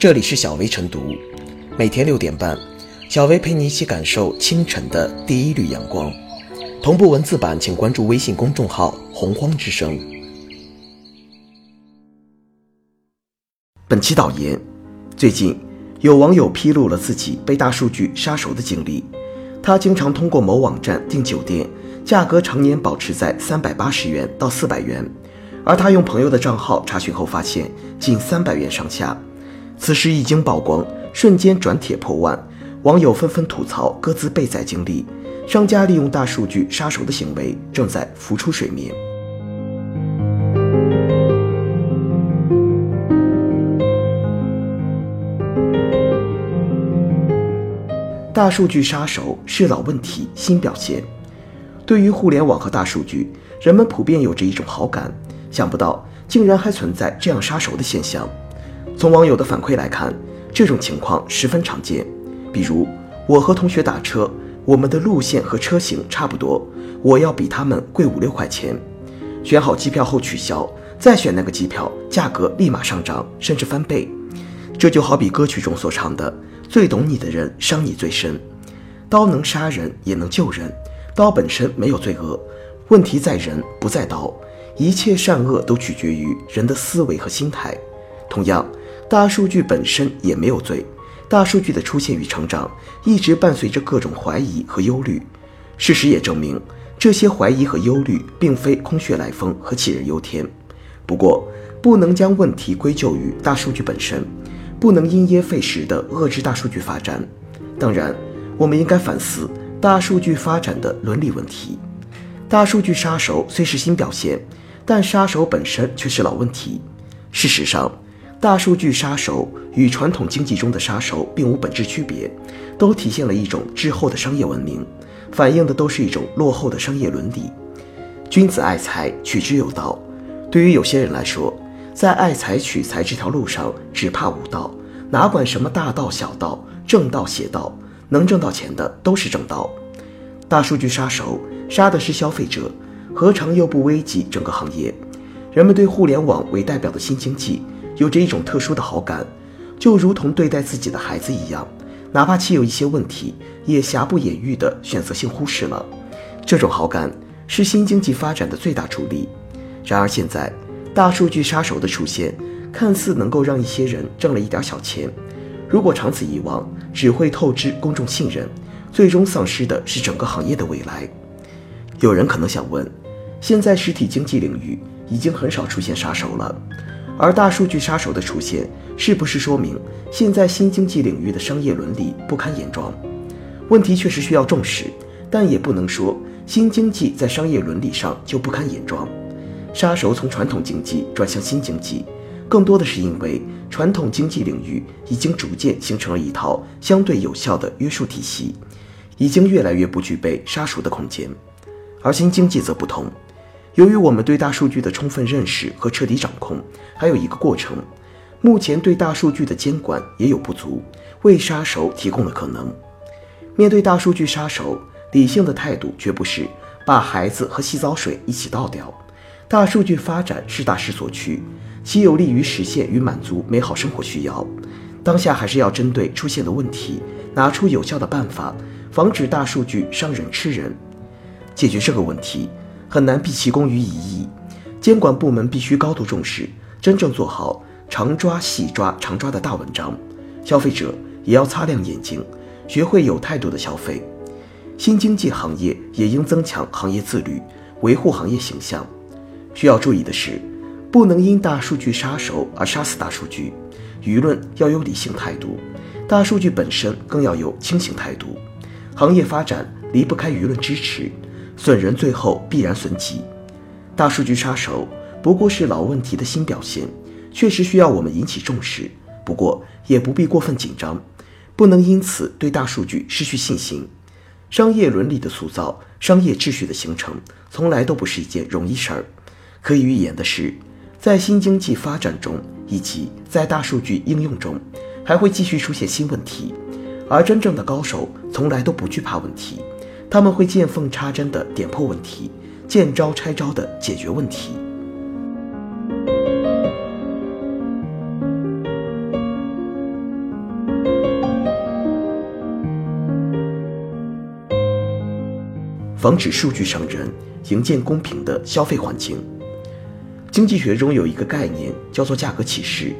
这里是小薇晨读，每天六点半，小薇陪你一起感受清晨的第一缕阳光。同步文字版，请关注微信公众号“洪荒之声”。本期导言：最近有网友披露了自己被大数据杀熟的经历。他经常通过某网站订酒店，价格常年保持在三百八十元到四百元，而他用朋友的账号查询后发现仅三百元上下。此时一经曝光，瞬间转帖破万，网友纷纷吐槽各自被宰经历，商家利用大数据杀熟的行为正在浮出水面。大数据杀熟是老问题新表现。对于互联网和大数据，人们普遍有着一种好感，想不到竟然还存在这样杀熟的现象。从网友的反馈来看，这种情况十分常见。比如，我和同学打车，我们的路线和车型差不多，我要比他们贵五六块钱。选好机票后取消，再选那个机票，价格立马上涨，甚至翻倍。这就好比歌曲中所唱的。最懂你的人伤你最深，刀能杀人也能救人，刀本身没有罪恶，问题在人不在刀，一切善恶都取决于人的思维和心态。同样，大数据本身也没有罪，大数据的出现与成长一直伴随着各种怀疑和忧虑。事实也证明，这些怀疑和忧虑并非空穴来风和杞人忧天。不过，不能将问题归咎于大数据本身。不能因噎废食地遏制大数据发展。当然，我们应该反思大数据发展的伦理问题。大数据杀手虽是新表现，但杀手本身却是老问题。事实上，大数据杀手与传统经济中的杀手并无本质区别，都体现了一种滞后的商业文明，反映的都是一种落后的商业伦理。君子爱财，取之有道。对于有些人来说，在爱财取财这条路上，只怕无道，哪管什么大道小道、正道邪道，能挣到钱的都是正道。大数据杀手杀的是消费者，何尝又不危及整个行业？人们对互联网为代表的新经济有着一种特殊的好感，就如同对待自己的孩子一样，哪怕其有一些问题，也瑕不掩瑜地选择性忽视了。这种好感是新经济发展的最大助力。然而现在。大数据杀手的出现，看似能够让一些人挣了一点小钱，如果长此以往，只会透支公众信任，最终丧失的是整个行业的未来。有人可能想问，现在实体经济领域已经很少出现杀手了，而大数据杀手的出现，是不是说明现在新经济领域的商业伦理不堪严庄？问题确实需要重视，但也不能说新经济在商业伦理上就不堪严庄。杀手从传统经济转向新经济，更多的是因为传统经济领域已经逐渐形成了一套相对有效的约束体系，已经越来越不具备杀熟的空间。而新经济则不同，由于我们对大数据的充分认识和彻底掌控还有一个过程，目前对大数据的监管也有不足，为杀手提供了可能。面对大数据杀手，理性的态度绝不是把孩子和洗澡水一起倒掉。大数据发展是大势所趋，其有利于实现与满足美好生活需要。当下还是要针对出现的问题，拿出有效的办法，防止大数据伤人吃人。解决这个问题很难毕其功于一役，监管部门必须高度重视，真正做好常抓细抓常抓的大文章。消费者也要擦亮眼睛，学会有态度的消费。新经济行业也应增强行业自律，维护行业形象。需要注意的是，不能因大数据杀手而杀死大数据。舆论要有理性态度，大数据本身更要有清醒态度。行业发展离不开舆论支持，损人最后必然损己。大数据杀手不过是老问题的新表现，确实需要我们引起重视。不过也不必过分紧张，不能因此对大数据失去信心。商业伦理的塑造，商业秩序的形成，从来都不是一件容易事儿。可以预言的是，在新经济发展中，以及在大数据应用中，还会继续出现新问题。而真正的高手从来都不惧怕问题，他们会见缝插针的点破问题见招拆招的解决问题。防止数据伤人营建公平的消费环境。经济学中有一个概念叫做价格歧视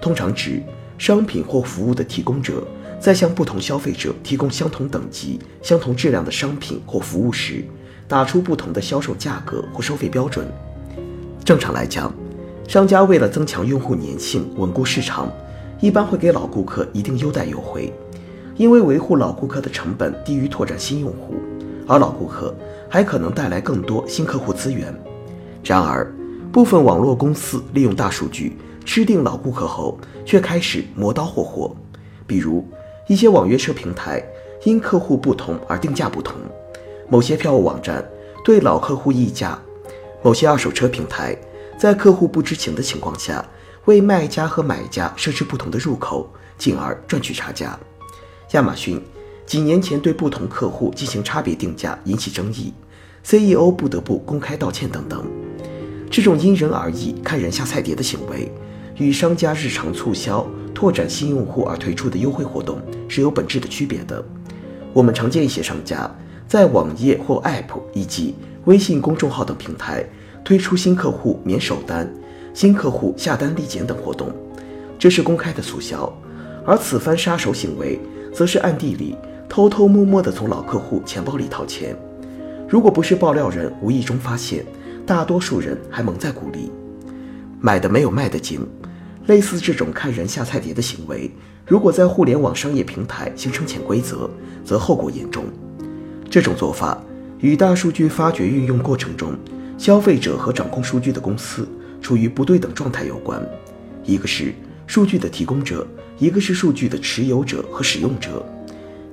通常指商品或服务的提供者在向不同消费者提供相同等级、相同质量的商品或服务时，打出不同的销售价格或收费标准。正常来讲，商家为了增强用户粘性、稳固市场，一般会给老顾客一定优待优惠，因为维护老顾客的成本低于拓展新用户，而老顾客还可能带来更多新客户资源。然而，部分网络公司利用大数据吃定老顾客后，却开始磨刀霍霍，比如一些网约车平台因客户不同而定价不同，某些票务网站对老客户议价。某些二手车平台在客户不知情的情况下，为卖家和买家设置不同的入口，进而赚取差价。亚马逊几年前对不同客户进行差别定价引起争议，CEO 不得不公开道歉等等。这种因人而异、看人下菜碟的行为，与商家日常促销、拓展新用户而推出的优惠活动是有本质的区别的。我们常见一些商家在网页或 App 以及微信公众号等平台推出新客户免首单、新客户下单立减等活动，这是公开的促销；而此番杀手行为，则是暗地里偷偷摸摸地从老客户钱包里掏钱。如果不是爆料人无意中发现，大多数人还蒙在鼓里，买的没有卖的精。类似这种看人下菜碟的行为，如果在互联网商业平台形成潜规则，则后果严重。这种做法。与大数据发掘运用过程中，消费者和掌控数据的公司处于不对等状态有关。一个是数据的提供者，一个是数据的持有者和使用者。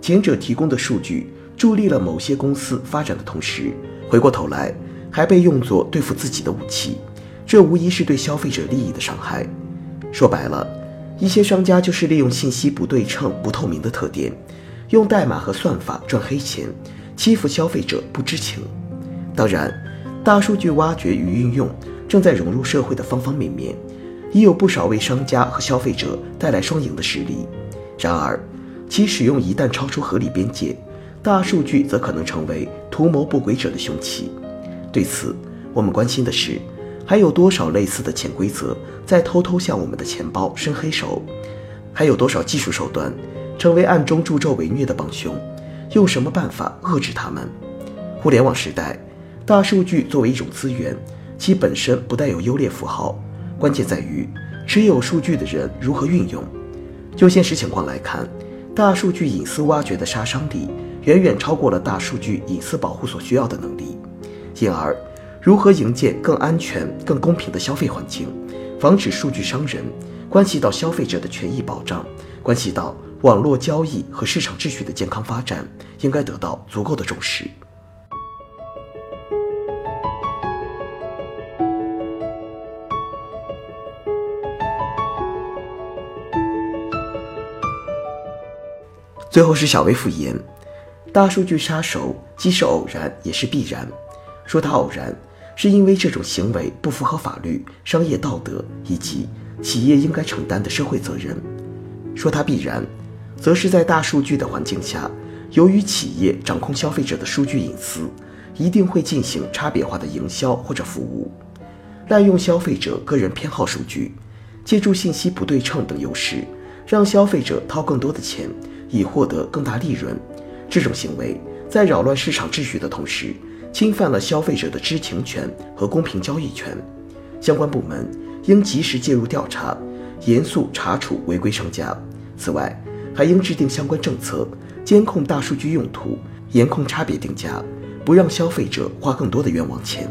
前者提供的数据助力了某些公司发展的同时，回过头来还被用作对付自己的武器，这无疑是对消费者利益的伤害。说白了，一些商家就是利用信息不对称、不透明的特点，用代码和算法赚黑钱。欺负消费者不知情，当然，大数据挖掘与运用正在融入社会的方方面面，已有不少为商家和消费者带来双赢的实例。然而，其使用一旦超出合理边界，大数据则可能成为图谋不轨者的凶器。对此，我们关心的是，还有多少类似的潜规则在偷偷向我们的钱包伸黑手？还有多少技术手段成为暗中助纣为虐的帮凶？用什么办法遏制他们？互联网时代，大数据作为一种资源，其本身不带有优劣符号，关键在于持有数据的人如何运用。就现实情况来看，大数据隐私挖掘的杀伤力远远超过了大数据隐私保护所需要的能力。因而，如何营建更安全、更公平的消费环境，防止数据伤人，关系到消费者的权益保障，关系到。网络交易和市场秩序的健康发展应该得到足够的重视。最后是小微复言，大数据杀手既是偶然也是必然。说它偶然，是因为这种行为不符合法律、商业道德以及企业应该承担的社会责任；说它必然。则是在大数据的环境下，由于企业掌控消费者的数据隐私，一定会进行差别化的营销或者服务，滥用消费者个人偏好数据，借助信息不对称等优势，让消费者掏更多的钱，以获得更大利润。这种行为在扰乱市场秩序的同时，侵犯了消费者的知情权和公平交易权。相关部门应及时介入调查，严肃查处违规商家。此外，还应制定相关政策，监控大数据用途，严控差别定价，不让消费者花更多的冤枉钱。